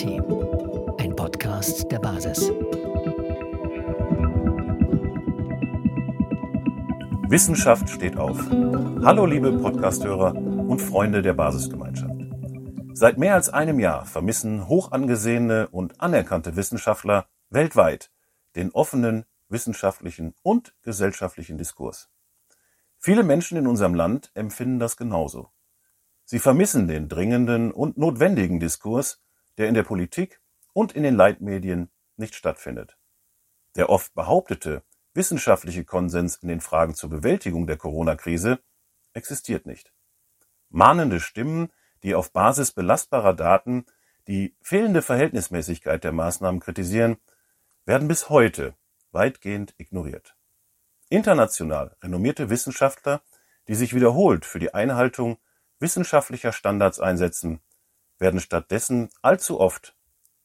Team, ein Podcast der Basis. Wissenschaft steht auf. Hallo liebe Podcasthörer und Freunde der Basisgemeinschaft. Seit mehr als einem Jahr vermissen hoch angesehene und anerkannte Wissenschaftler weltweit den offenen wissenschaftlichen und gesellschaftlichen Diskurs. Viele Menschen in unserem Land empfinden das genauso. Sie vermissen den dringenden und notwendigen Diskurs, der in der Politik und in den Leitmedien nicht stattfindet. Der oft behauptete wissenschaftliche Konsens in den Fragen zur Bewältigung der Corona-Krise existiert nicht. Mahnende Stimmen, die auf Basis belastbarer Daten die fehlende Verhältnismäßigkeit der Maßnahmen kritisieren, werden bis heute weitgehend ignoriert. International renommierte Wissenschaftler, die sich wiederholt für die Einhaltung wissenschaftlicher Standards einsetzen, werden stattdessen allzu oft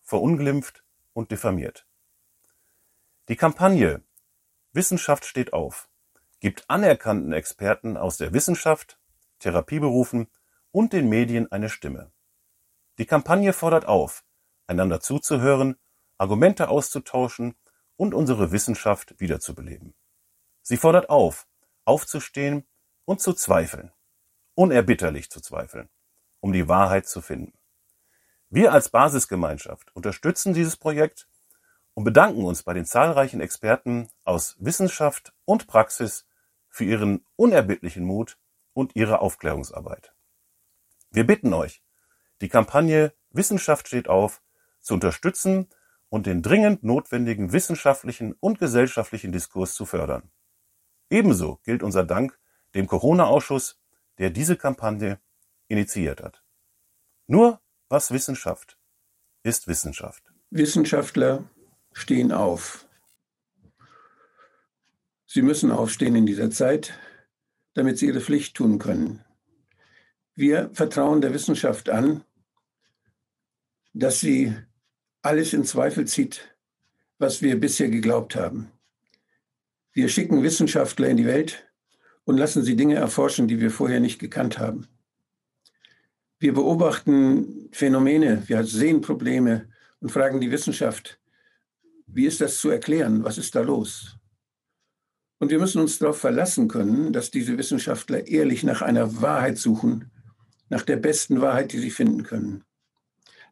verunglimpft und diffamiert. Die Kampagne Wissenschaft steht auf gibt anerkannten Experten aus der Wissenschaft, Therapieberufen und den Medien eine Stimme. Die Kampagne fordert auf, einander zuzuhören, Argumente auszutauschen und unsere Wissenschaft wiederzubeleben. Sie fordert auf, aufzustehen und zu zweifeln, unerbitterlich zu zweifeln, um die Wahrheit zu finden. Wir als Basisgemeinschaft unterstützen dieses Projekt und bedanken uns bei den zahlreichen Experten aus Wissenschaft und Praxis für ihren unerbittlichen Mut und ihre Aufklärungsarbeit. Wir bitten euch, die Kampagne Wissenschaft steht auf zu unterstützen und den dringend notwendigen wissenschaftlichen und gesellschaftlichen Diskurs zu fördern. Ebenso gilt unser Dank dem Corona-Ausschuss, der diese Kampagne initiiert hat. Nur was Wissenschaft ist Wissenschaft. Wissenschaftler stehen auf. Sie müssen aufstehen in dieser Zeit, damit sie ihre Pflicht tun können. Wir vertrauen der Wissenschaft an, dass sie alles in Zweifel zieht, was wir bisher geglaubt haben. Wir schicken Wissenschaftler in die Welt und lassen sie Dinge erforschen, die wir vorher nicht gekannt haben. Wir beobachten Phänomene, wir sehen Probleme und fragen die Wissenschaft, wie ist das zu erklären? Was ist da los? Und wir müssen uns darauf verlassen können, dass diese Wissenschaftler ehrlich nach einer Wahrheit suchen, nach der besten Wahrheit, die sie finden können.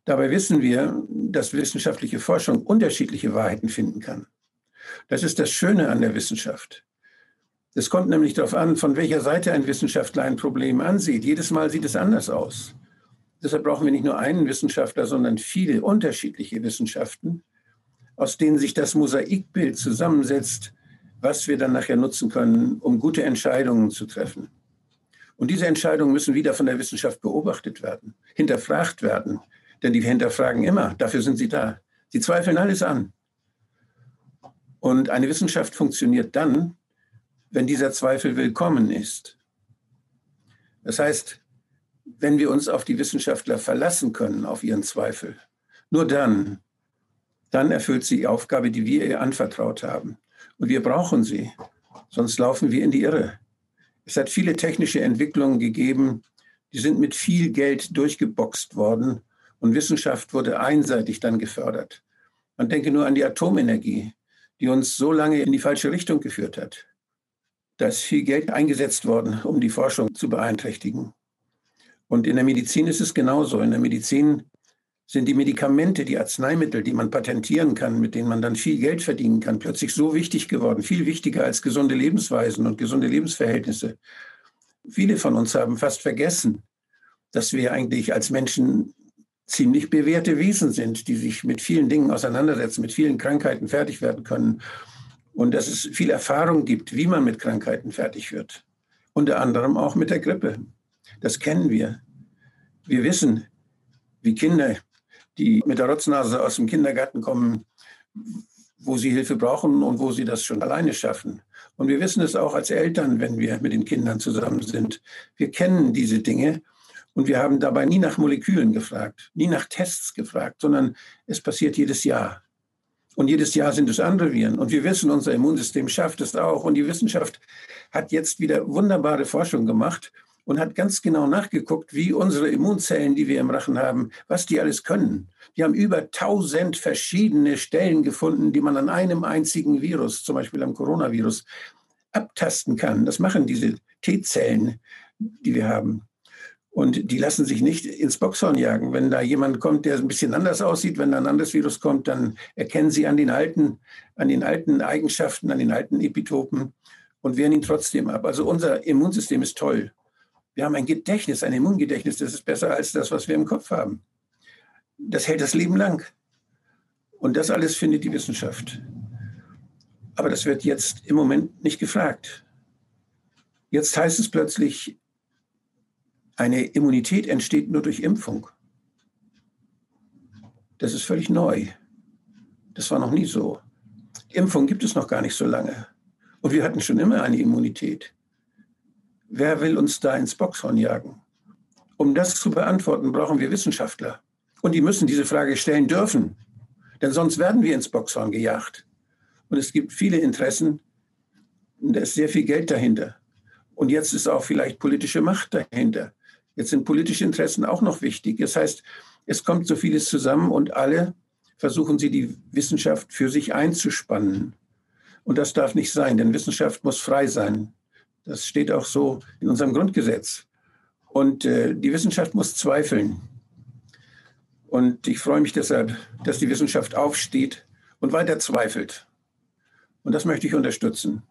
Dabei wissen wir, dass wissenschaftliche Forschung unterschiedliche Wahrheiten finden kann. Das ist das Schöne an der Wissenschaft. Es kommt nämlich darauf an, von welcher Seite ein Wissenschaftler ein Problem ansieht. Jedes Mal sieht es anders aus. Deshalb brauchen wir nicht nur einen Wissenschaftler, sondern viele unterschiedliche Wissenschaften, aus denen sich das Mosaikbild zusammensetzt, was wir dann nachher nutzen können, um gute Entscheidungen zu treffen. Und diese Entscheidungen müssen wieder von der Wissenschaft beobachtet werden, hinterfragt werden, denn die hinterfragen immer, dafür sind sie da. Sie zweifeln alles an. Und eine Wissenschaft funktioniert dann, wenn dieser Zweifel willkommen ist. Das heißt, wenn wir uns auf die Wissenschaftler verlassen können, auf ihren Zweifel, nur dann dann erfüllt sie die Aufgabe, die wir ihr anvertraut haben. Und wir brauchen sie, sonst laufen wir in die Irre. Es hat viele technische Entwicklungen gegeben, die sind mit viel Geld durchgeboxt worden und Wissenschaft wurde einseitig dann gefördert. Man denke nur an die Atomenergie, die uns so lange in die falsche Richtung geführt hat. Da ist viel Geld eingesetzt worden, um die Forschung zu beeinträchtigen. Und in der Medizin ist es genauso. In der Medizin sind die Medikamente, die Arzneimittel, die man patentieren kann, mit denen man dann viel Geld verdienen kann, plötzlich so wichtig geworden, viel wichtiger als gesunde Lebensweisen und gesunde Lebensverhältnisse. Viele von uns haben fast vergessen, dass wir eigentlich als Menschen ziemlich bewährte Wesen sind, die sich mit vielen Dingen auseinandersetzen, mit vielen Krankheiten fertig werden können und dass es viel Erfahrung gibt, wie man mit Krankheiten fertig wird. Unter anderem auch mit der Grippe. Das kennen wir. Wir wissen, wie Kinder die mit der Rotznase aus dem Kindergarten kommen, wo sie Hilfe brauchen und wo sie das schon alleine schaffen. Und wir wissen es auch als Eltern, wenn wir mit den Kindern zusammen sind. Wir kennen diese Dinge und wir haben dabei nie nach Molekülen gefragt, nie nach Tests gefragt, sondern es passiert jedes Jahr. Und jedes Jahr sind es andere Viren. Und wir wissen, unser Immunsystem schafft es auch. Und die Wissenschaft hat jetzt wieder wunderbare Forschung gemacht, und hat ganz genau nachgeguckt, wie unsere Immunzellen, die wir im Rachen haben, was die alles können. Die haben über tausend verschiedene Stellen gefunden, die man an einem einzigen Virus, zum Beispiel am Coronavirus, abtasten kann. Das machen diese T-Zellen, die wir haben. Und die lassen sich nicht ins Boxhorn jagen. Wenn da jemand kommt, der ein bisschen anders aussieht, wenn da ein anderes Virus kommt, dann erkennen sie an den alten, an den alten Eigenschaften, an den alten Epitopen und wehren ihn trotzdem ab. Also unser Immunsystem ist toll. Wir haben ein Gedächtnis, ein Immungedächtnis, das ist besser als das, was wir im Kopf haben. Das hält das Leben lang. Und das alles findet die Wissenschaft. Aber das wird jetzt im Moment nicht gefragt. Jetzt heißt es plötzlich, eine Immunität entsteht nur durch Impfung. Das ist völlig neu. Das war noch nie so. Impfung gibt es noch gar nicht so lange. Und wir hatten schon immer eine Immunität. Wer will uns da ins Boxhorn jagen? Um das zu beantworten, brauchen wir Wissenschaftler. Und die müssen diese Frage stellen dürfen. Denn sonst werden wir ins Boxhorn gejagt. Und es gibt viele Interessen. Und da ist sehr viel Geld dahinter. Und jetzt ist auch vielleicht politische Macht dahinter. Jetzt sind politische Interessen auch noch wichtig. Das heißt, es kommt so vieles zusammen und alle versuchen sie, die Wissenschaft für sich einzuspannen. Und das darf nicht sein, denn Wissenschaft muss frei sein. Das steht auch so in unserem Grundgesetz. Und äh, die Wissenschaft muss zweifeln. Und ich freue mich deshalb, dass die Wissenschaft aufsteht und weiter zweifelt. Und das möchte ich unterstützen.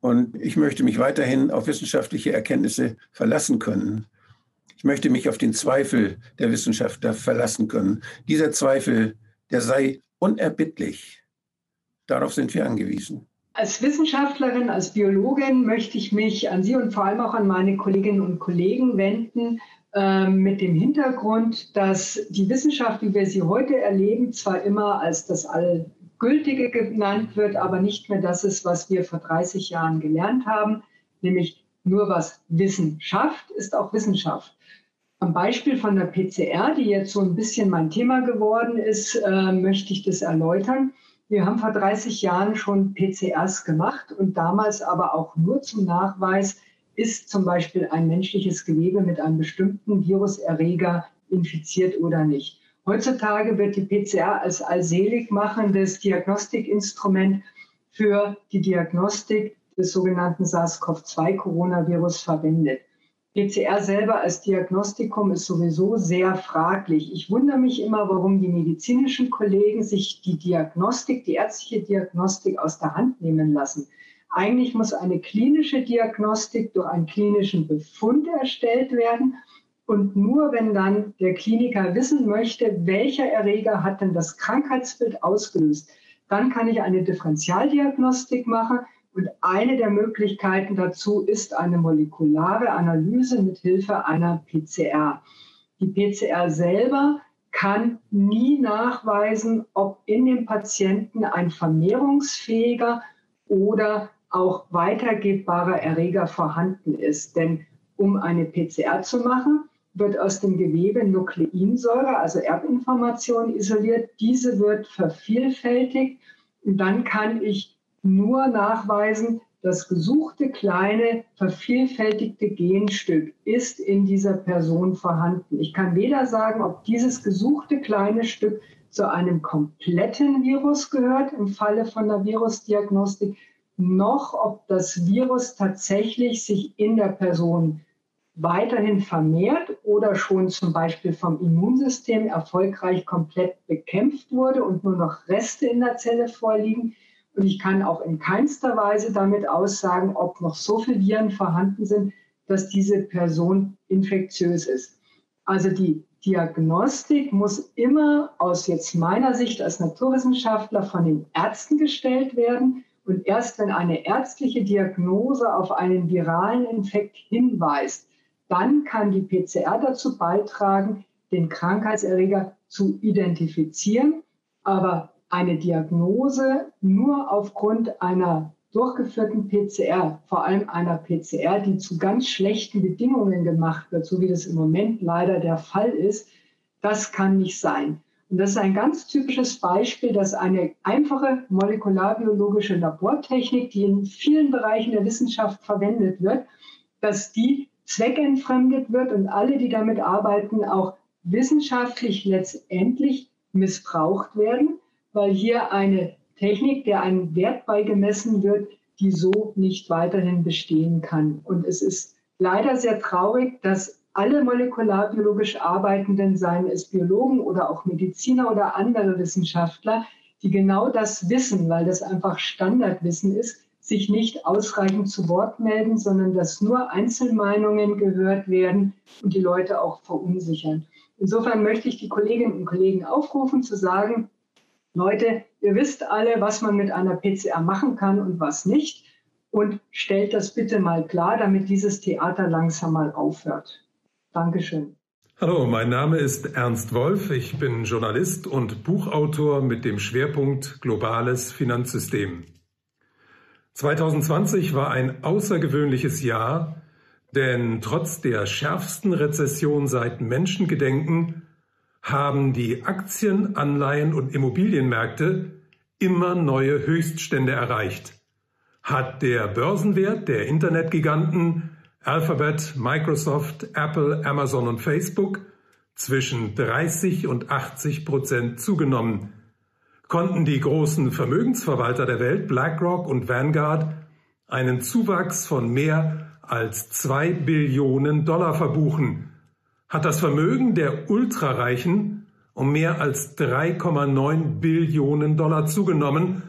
Und ich möchte mich weiterhin auf wissenschaftliche Erkenntnisse verlassen können. Ich möchte mich auf den Zweifel der Wissenschaftler verlassen können. Dieser Zweifel, der sei unerbittlich. Darauf sind wir angewiesen. Als Wissenschaftlerin, als Biologin möchte ich mich an Sie und vor allem auch an meine Kolleginnen und Kollegen wenden, äh, mit dem Hintergrund, dass die Wissenschaft, wie wir sie heute erleben, zwar immer als das All gültige genannt wird, aber nicht mehr das ist, was wir vor 30 Jahren gelernt haben, nämlich nur was Wissen schafft, ist auch Wissenschaft. Am Beispiel von der PCR, die jetzt so ein bisschen mein Thema geworden ist, äh, möchte ich das erläutern. Wir haben vor 30 Jahren schon PCRs gemacht und damals aber auch nur zum Nachweis, ist zum Beispiel ein menschliches Gewebe mit einem bestimmten Viruserreger infiziert oder nicht. Heutzutage wird die PCR als allselig machendes Diagnostikinstrument für die Diagnostik des sogenannten SARS-CoV-2-Coronavirus verwendet. PCR selber als Diagnostikum ist sowieso sehr fraglich. Ich wundere mich immer, warum die medizinischen Kollegen sich die Diagnostik, die ärztliche Diagnostik aus der Hand nehmen lassen. Eigentlich muss eine klinische Diagnostik durch einen klinischen Befund erstellt werden und nur wenn dann der Kliniker wissen möchte, welcher Erreger hat denn das Krankheitsbild ausgelöst, dann kann ich eine Differentialdiagnostik machen. Und eine der Möglichkeiten dazu ist eine molekulare Analyse mit Hilfe einer PCR. Die PCR selber kann nie nachweisen, ob in dem Patienten ein vermehrungsfähiger oder auch weitergebbarer Erreger vorhanden ist. Denn um eine PCR zu machen, wird aus dem Gewebe Nukleinsäure, also Erbinformation, isoliert. Diese wird vervielfältigt und dann kann ich nur nachweisen, das gesuchte kleine vervielfältigte Genstück ist in dieser Person vorhanden. Ich kann weder sagen, ob dieses gesuchte kleine Stück zu einem kompletten Virus gehört im Falle von der Virusdiagnostik, noch ob das Virus tatsächlich sich in der Person weiterhin vermehrt oder schon zum Beispiel vom Immunsystem erfolgreich komplett bekämpft wurde und nur noch Reste in der Zelle vorliegen. Und ich kann auch in keinster Weise damit aussagen, ob noch so viele Viren vorhanden sind, dass diese Person infektiös ist. Also die Diagnostik muss immer aus jetzt meiner Sicht als Naturwissenschaftler von den Ärzten gestellt werden. Und erst wenn eine ärztliche Diagnose auf einen viralen Infekt hinweist, dann kann die PCR dazu beitragen, den Krankheitserreger zu identifizieren. Aber eine Diagnose nur aufgrund einer durchgeführten PCR, vor allem einer PCR, die zu ganz schlechten Bedingungen gemacht wird, so wie das im Moment leider der Fall ist, das kann nicht sein. Und das ist ein ganz typisches Beispiel, dass eine einfache molekularbiologische Labortechnik, die in vielen Bereichen der Wissenschaft verwendet wird, dass die zweckentfremdet wird und alle, die damit arbeiten, auch wissenschaftlich letztendlich missbraucht werden, weil hier eine Technik, der einen Wert beigemessen wird, die so nicht weiterhin bestehen kann. Und es ist leider sehr traurig, dass alle molekularbiologisch Arbeitenden, seien es Biologen oder auch Mediziner oder andere Wissenschaftler, die genau das wissen, weil das einfach Standardwissen ist, sich nicht ausreichend zu Wort melden, sondern dass nur Einzelmeinungen gehört werden und die Leute auch verunsichern. Insofern möchte ich die Kolleginnen und Kollegen aufrufen zu sagen, Leute, ihr wisst alle, was man mit einer PCR machen kann und was nicht. Und stellt das bitte mal klar, damit dieses Theater langsam mal aufhört. Dankeschön. Hallo, mein Name ist Ernst Wolf. Ich bin Journalist und Buchautor mit dem Schwerpunkt Globales Finanzsystem. 2020 war ein außergewöhnliches Jahr, denn trotz der schärfsten Rezession seit Menschengedenken haben die Aktien, Anleihen und Immobilienmärkte immer neue Höchststände erreicht. Hat der Börsenwert der Internetgiganten Alphabet, Microsoft, Apple, Amazon und Facebook zwischen 30 und 80 Prozent zugenommen. Konnten die großen Vermögensverwalter der Welt, BlackRock und Vanguard, einen Zuwachs von mehr als zwei Billionen Dollar verbuchen, hat das Vermögen der Ultrareichen um mehr als 3,9 Billionen Dollar zugenommen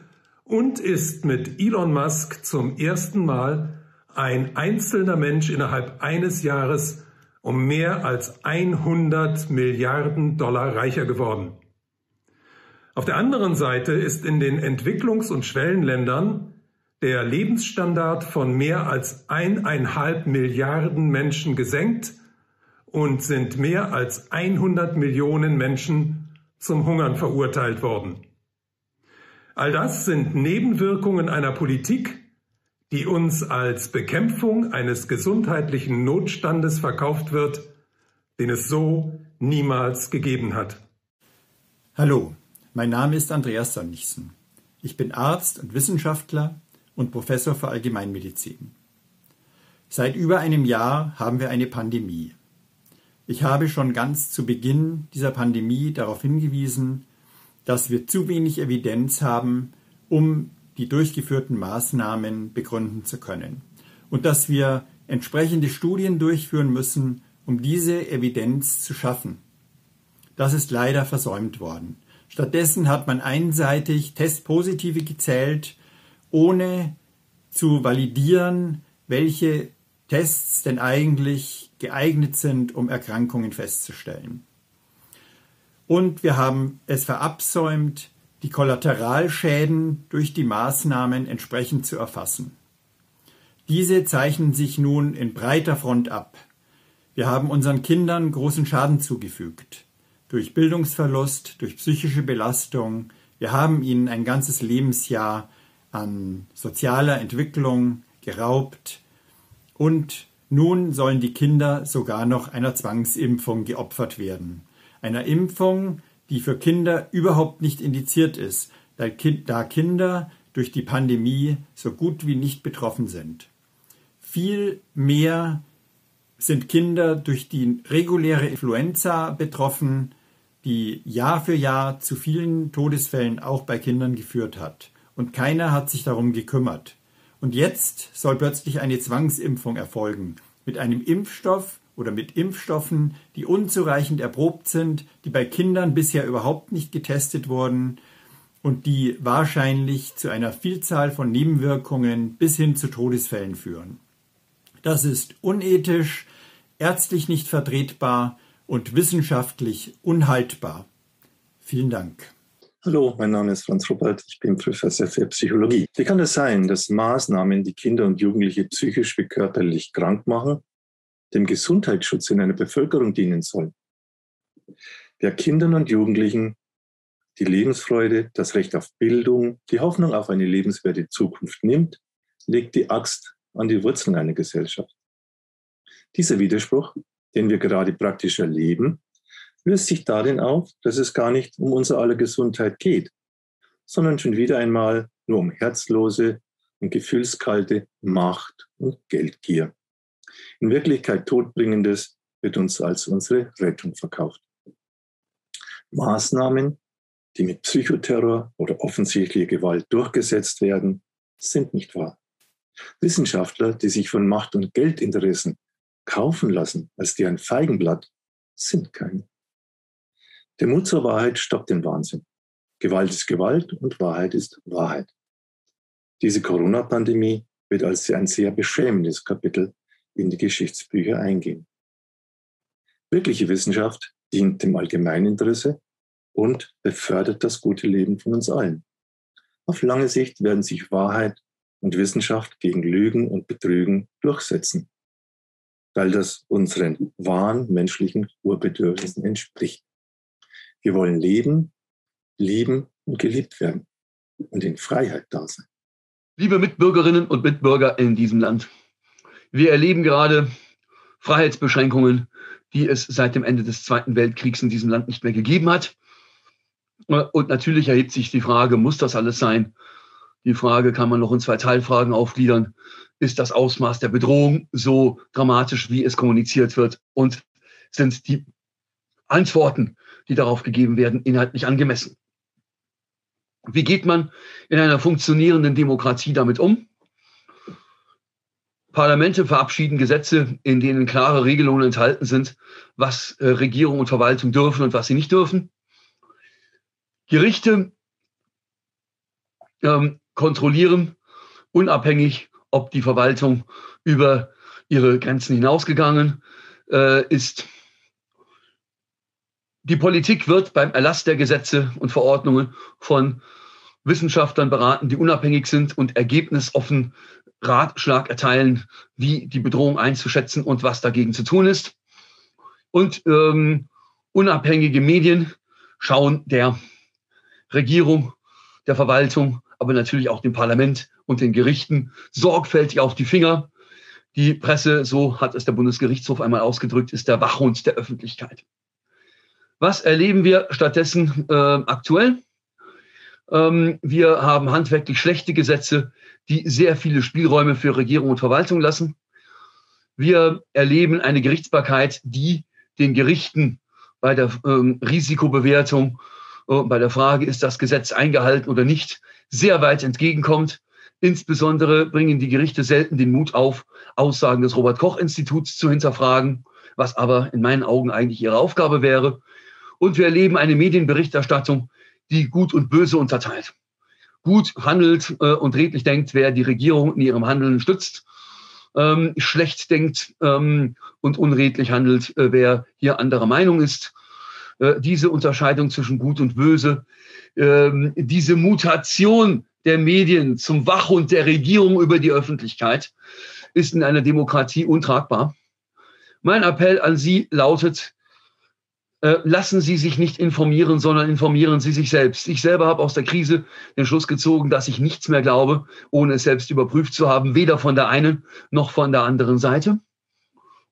und ist mit Elon Musk zum ersten Mal ein einzelner Mensch innerhalb eines Jahres um mehr als 100 Milliarden Dollar reicher geworden. Auf der anderen Seite ist in den Entwicklungs- und Schwellenländern der Lebensstandard von mehr als eineinhalb Milliarden Menschen gesenkt und sind mehr als 100 Millionen Menschen zum Hungern verurteilt worden. All das sind Nebenwirkungen einer Politik, die uns als Bekämpfung eines gesundheitlichen Notstandes verkauft wird, den es so niemals gegeben hat. Hallo, mein Name ist Andreas Sonnichsen. Ich bin Arzt und Wissenschaftler und Professor für Allgemeinmedizin. Seit über einem Jahr haben wir eine Pandemie. Ich habe schon ganz zu Beginn dieser Pandemie darauf hingewiesen, dass wir zu wenig Evidenz haben, um die durchgeführten Maßnahmen begründen zu können. Und dass wir entsprechende Studien durchführen müssen, um diese Evidenz zu schaffen. Das ist leider versäumt worden. Stattdessen hat man einseitig Testpositive gezählt, ohne zu validieren, welche Tests denn eigentlich geeignet sind, um Erkrankungen festzustellen. Und wir haben es verabsäumt, die Kollateralschäden durch die Maßnahmen entsprechend zu erfassen. Diese zeichnen sich nun in breiter Front ab. Wir haben unseren Kindern großen Schaden zugefügt. Durch Bildungsverlust, durch psychische Belastung. Wir haben ihnen ein ganzes Lebensjahr an sozialer Entwicklung geraubt. Und nun sollen die Kinder sogar noch einer Zwangsimpfung geopfert werden. Einer Impfung, die für Kinder überhaupt nicht indiziert ist, da Kinder durch die Pandemie so gut wie nicht betroffen sind. Viel mehr sind Kinder durch die reguläre Influenza betroffen, die Jahr für Jahr zu vielen Todesfällen auch bei Kindern geführt hat. Und keiner hat sich darum gekümmert. Und jetzt soll plötzlich eine Zwangsimpfung erfolgen mit einem Impfstoff, oder mit Impfstoffen, die unzureichend erprobt sind, die bei Kindern bisher überhaupt nicht getestet wurden und die wahrscheinlich zu einer Vielzahl von Nebenwirkungen bis hin zu Todesfällen führen. Das ist unethisch, ärztlich nicht vertretbar und wissenschaftlich unhaltbar. Vielen Dank. Hallo, mein Name ist Franz Robert, ich bin Professor für Psychologie. Wie kann es sein, dass Maßnahmen, die Kinder und Jugendliche psychisch wie körperlich krank machen, dem Gesundheitsschutz in einer Bevölkerung dienen soll. Wer Kindern und Jugendlichen die Lebensfreude, das Recht auf Bildung, die Hoffnung auf eine lebenswerte Zukunft nimmt, legt die Axt an die Wurzeln einer Gesellschaft. Dieser Widerspruch, den wir gerade praktisch erleben, löst sich darin auf, dass es gar nicht um unser aller Gesundheit geht, sondern schon wieder einmal nur um herzlose und gefühlskalte Macht und Geldgier. In Wirklichkeit Todbringendes wird uns als unsere Rettung verkauft. Maßnahmen, die mit Psychoterror oder offensichtlicher Gewalt durchgesetzt werden, sind nicht wahr. Wissenschaftler, die sich von Macht- und Geldinteressen kaufen lassen als die ein Feigenblatt, sind keine. Der Mut zur Wahrheit stoppt den Wahnsinn. Gewalt ist Gewalt und Wahrheit ist Wahrheit. Diese Corona-Pandemie wird als ein sehr beschämendes Kapitel in die Geschichtsbücher eingehen. Wirkliche Wissenschaft dient dem Allgemeininteresse und befördert das gute Leben von uns allen. Auf lange Sicht werden sich Wahrheit und Wissenschaft gegen Lügen und Betrügen durchsetzen, weil das unseren wahren menschlichen Urbedürfnissen entspricht. Wir wollen leben, lieben und geliebt werden und in Freiheit da sein. Liebe Mitbürgerinnen und Mitbürger in diesem Land, wir erleben gerade Freiheitsbeschränkungen, die es seit dem Ende des Zweiten Weltkriegs in diesem Land nicht mehr gegeben hat. Und natürlich erhebt sich die Frage, muss das alles sein? Die Frage kann man noch in zwei Teilfragen aufgliedern. Ist das Ausmaß der Bedrohung so dramatisch, wie es kommuniziert wird? Und sind die Antworten, die darauf gegeben werden, inhaltlich angemessen? Wie geht man in einer funktionierenden Demokratie damit um? Parlamente verabschieden Gesetze, in denen klare Regelungen enthalten sind, was äh, Regierung und Verwaltung dürfen und was sie nicht dürfen. Gerichte ähm, kontrollieren unabhängig, ob die Verwaltung über ihre Grenzen hinausgegangen äh, ist. Die Politik wird beim Erlass der Gesetze und Verordnungen von Wissenschaftlern beraten, die unabhängig sind und ergebnisoffen Ratschlag erteilen, wie die Bedrohung einzuschätzen und was dagegen zu tun ist. Und ähm, unabhängige Medien schauen der Regierung, der Verwaltung, aber natürlich auch dem Parlament und den Gerichten sorgfältig auf die Finger. Die Presse, so hat es der Bundesgerichtshof einmal ausgedrückt, ist der Wachhund der Öffentlichkeit. Was erleben wir stattdessen äh, aktuell? Ähm, wir haben handwerklich schlechte Gesetze, die sehr viele Spielräume für Regierung und Verwaltung lassen. Wir erleben eine Gerichtsbarkeit, die den Gerichten bei der ähm, Risikobewertung, bei der Frage, ist das Gesetz eingehalten oder nicht, sehr weit entgegenkommt. Insbesondere bringen die Gerichte selten den Mut auf, Aussagen des Robert Koch Instituts zu hinterfragen, was aber in meinen Augen eigentlich ihre Aufgabe wäre. Und wir erleben eine Medienberichterstattung, die Gut und Böse unterteilt. Gut handelt äh, und redlich denkt, wer die Regierung in ihrem Handeln stützt. Ähm, schlecht denkt ähm, und unredlich handelt, äh, wer hier anderer Meinung ist. Äh, diese Unterscheidung zwischen Gut und Böse, ähm, diese Mutation der Medien zum Wachhund der Regierung über die Öffentlichkeit ist in einer Demokratie untragbar. Mein Appell an Sie lautet, äh, lassen Sie sich nicht informieren, sondern informieren Sie sich selbst. Ich selber habe aus der Krise den Schluss gezogen, dass ich nichts mehr glaube, ohne es selbst überprüft zu haben, weder von der einen noch von der anderen Seite.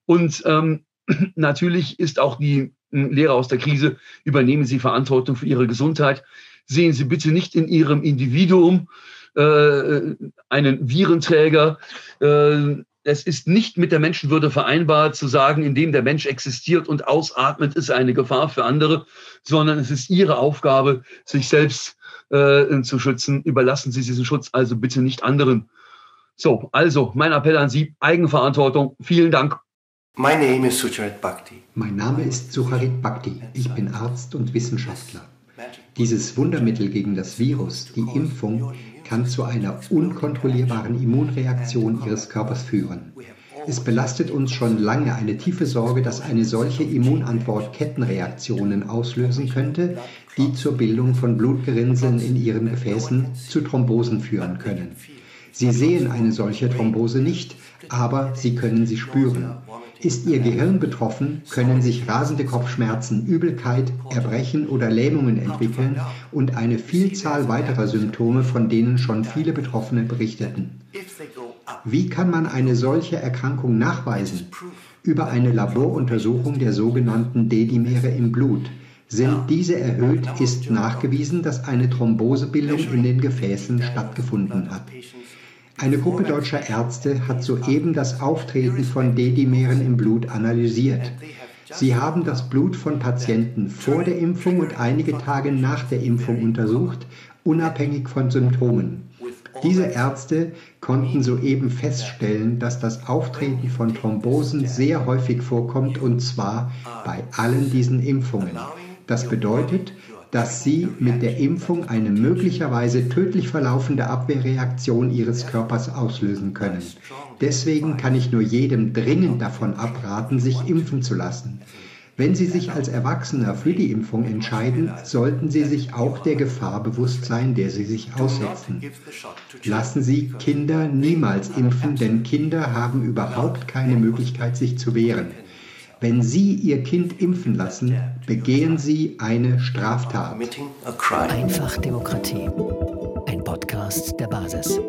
Und ähm, natürlich ist auch die Lehre aus der Krise, übernehmen Sie Verantwortung für Ihre Gesundheit. Sehen Sie bitte nicht in Ihrem Individuum äh, einen Virenträger, äh, es ist nicht mit der Menschenwürde vereinbar zu sagen, indem der Mensch existiert und ausatmet, ist eine Gefahr für andere, sondern es ist ihre Aufgabe, sich selbst äh, zu schützen. Überlassen Sie diesen Schutz also bitte nicht anderen. So, also mein Appell an Sie, Eigenverantwortung. Vielen Dank. My name is Sucharit Bhakti. Mein Name ist Sucharit Bhakti. Ich bin Arzt und Wissenschaftler. Dieses Wundermittel gegen das Virus, die Impfung, kann zu einer unkontrollierbaren Immunreaktion ihres Körpers führen. Es belastet uns schon lange eine tiefe Sorge, dass eine solche Immunantwort Kettenreaktionen auslösen könnte, die zur Bildung von Blutgerinnseln in ihren Gefäßen zu Thrombosen führen können. Sie sehen eine solche Thrombose nicht, aber sie können sie spüren. Ist Ihr Gehirn betroffen, können sich rasende Kopfschmerzen, Übelkeit, Erbrechen oder Lähmungen entwickeln und eine Vielzahl weiterer Symptome, von denen schon viele Betroffene berichteten. Wie kann man eine solche Erkrankung nachweisen? Über eine Laboruntersuchung der sogenannten D-Dimere im Blut. Sind diese erhöht, ist nachgewiesen, dass eine Thrombosebildung in den Gefäßen stattgefunden hat. Eine Gruppe deutscher Ärzte hat soeben das Auftreten von D-Dimeren im Blut analysiert. Sie haben das Blut von Patienten vor der Impfung und einige Tage nach der Impfung untersucht, unabhängig von Symptomen. Diese Ärzte konnten soeben feststellen, dass das Auftreten von Thrombosen sehr häufig vorkommt und zwar bei allen diesen Impfungen. Das bedeutet, dass sie mit der Impfung eine möglicherweise tödlich verlaufende Abwehrreaktion ihres Körpers auslösen können. Deswegen kann ich nur jedem dringend davon abraten, sich impfen zu lassen. Wenn Sie sich als Erwachsener für die Impfung entscheiden, sollten Sie sich auch der Gefahr bewusst sein, der Sie sich aussetzen. Lassen Sie Kinder niemals impfen, denn Kinder haben überhaupt keine Möglichkeit, sich zu wehren. Wenn Sie Ihr Kind impfen lassen, begehen Sie eine Straftat. Einfach Demokratie. Ein Podcast der Basis.